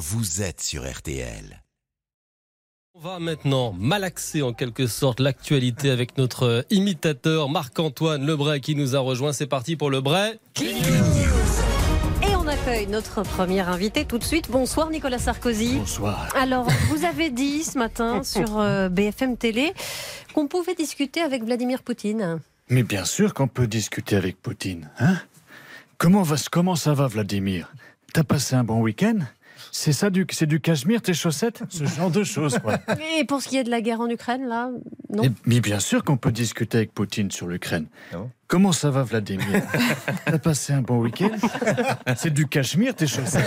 vous êtes sur RTL. On va maintenant malaxer en quelque sorte l'actualité avec notre imitateur Marc-Antoine Lebray qui nous a rejoint. C'est parti pour le Bray. Et on accueille notre premier invité tout de suite. Bonsoir Nicolas Sarkozy. Bonsoir. Alors, vous avez dit ce matin sur euh, BFM Télé qu'on pouvait discuter avec Vladimir Poutine. Mais bien sûr qu'on peut discuter avec Poutine. Hein? Comment, va, comment ça va, Vladimir? T'as passé un bon week-end? C'est ça, du, c'est du cachemire, tes chaussettes Ce genre de choses, quoi. Et pour ce qui est de la guerre en Ukraine, là, non mais, mais bien sûr qu'on peut discuter avec Poutine sur l'Ukraine. Comment ça va, Vladimir? T'as passé un bon week-end? C'est du cachemire, tes chaussettes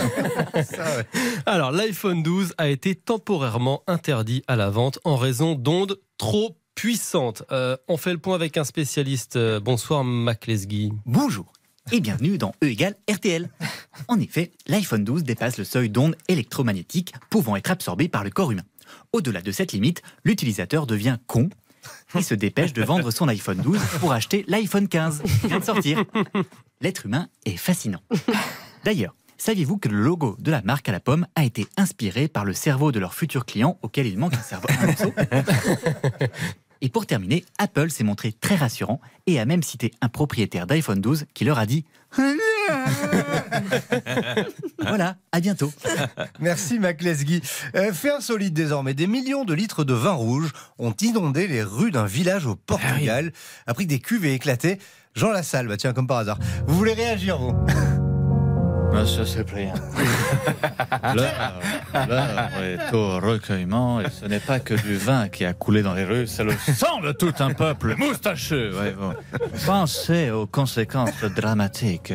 Alors, l'iPhone 12 a été temporairement interdit à la vente en raison d'ondes trop puissantes. Euh, on fait le point avec un spécialiste. Euh, bonsoir, Mac Lesguy. Bonjour et bienvenue dans E égale RTL. En effet, l'iPhone 12 dépasse le seuil d'ondes électromagnétiques pouvant être absorbées par le corps humain. Au-delà de cette limite, l'utilisateur devient con et se dépêche de vendre son iPhone 12 pour acheter l'iPhone 15 qui vient de sortir. L'être humain est fascinant. D'ailleurs, saviez-vous que le logo de la marque à la pomme a été inspiré par le cerveau de leur futur client auquel il manque un cerveau un Et pour terminer, Apple s'est montré très rassurant et a même cité un propriétaire d'iPhone 12 qui leur a dit Voilà, à bientôt. Merci Mac Lesguy. Euh, fait insolite désormais, des millions de litres de vin rouge ont inondé les rues d'un village au Portugal, après que des cuves aient éclaté. Jean Lassalle, bah tiens, comme par hasard. Vous voulez réagir, vous? Monsieur Cyprien, l'heure, l'heure est au recueillement et ce n'est pas que du vin qui a coulé dans les rues, c'est le sang de tout un peuple moustacheux. Ouais, bon. Pensez aux conséquences dramatiques.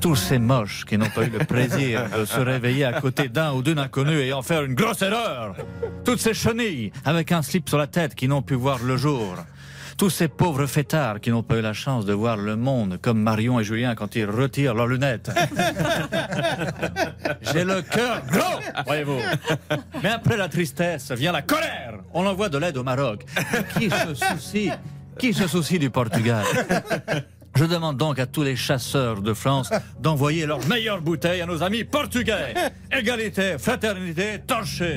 Tous ces moches qui n'ont pas eu le plaisir de se réveiller à côté d'un ou d'une inconnue et en faire une grosse erreur. Toutes ces chenilles avec un slip sur la tête qui n'ont pu voir le jour. Tous ces pauvres fêtards qui n'ont pas eu la chance de voir le monde comme Marion et Julien quand ils retirent leurs lunettes. J'ai le cœur gros, voyez-vous. Mais après la tristesse vient la colère. On envoie de l'aide au Maroc. Qui se soucie Qui se soucie du Portugal? Je demande donc à tous les chasseurs de France d'envoyer leurs meilleures bouteilles à nos amis portugais. Égalité, fraternité, torché.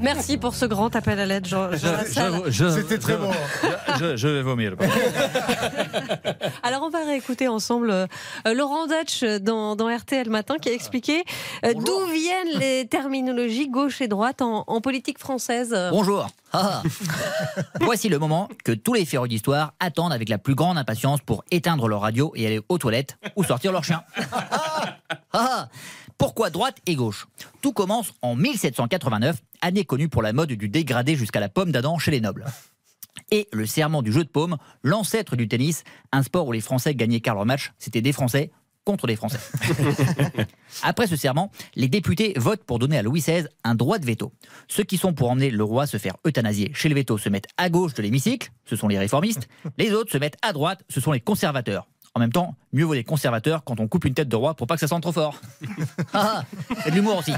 Merci pour ce grand appel à l'aide, Jean. C'était très bon. Je, je vais vomir. Alors, on va réécouter ensemble euh, Laurent Dutch dans, dans RTL Matin qui a expliqué euh, d'où viennent les terminologies gauche et droite en, en politique française. Bonjour. Ah. Voici le moment que tous les férus d'histoire attendent avec la plus grande impatience pour éteindre leur radio et aller aux toilettes ou sortir leur chien. Ah. Pourquoi droite et gauche? Tout commence en 1789, année connue pour la mode du dégradé jusqu'à la pomme d'Adam chez les nobles. Et le serment du jeu de paume, l'ancêtre du tennis, un sport où les Français gagnaient car leur match, c'était des Français contre des Français. Après ce serment, les députés votent pour donner à Louis XVI un droit de veto. Ceux qui sont pour emmener le roi se faire euthanasier chez le veto se mettent à gauche de l'hémicycle, ce sont les réformistes. Les autres se mettent à droite, ce sont les conservateurs. En même temps, mieux vaut les conservateurs quand on coupe une tête de roi pour pas que ça sente trop fort. Ah, c'est de l'humour aussi.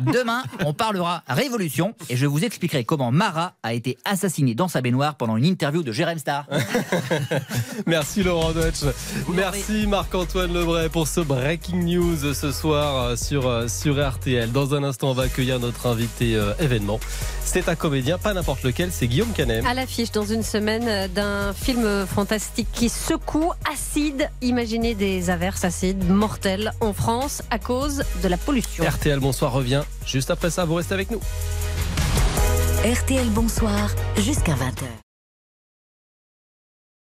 Demain, on parlera révolution et je vous expliquerai comment Marat a été assassiné dans sa baignoire pendant une interview de Jérém Star. Merci Laurent Dutch. Merci Marc-Antoine Lebray pour ce breaking news ce soir euh, sur, euh, sur RTL. Dans un instant, on va accueillir notre invité euh, événement. C'est un comédien, pas n'importe lequel, c'est Guillaume Canet. À l'affiche dans une semaine d'un film fantastique qui secoue acide. Imaginez des averses acides mortelles en France à cause de la pollution. RTL Bonsoir revient juste après ça. Vous restez avec nous. RTL Bonsoir jusqu'à 20h.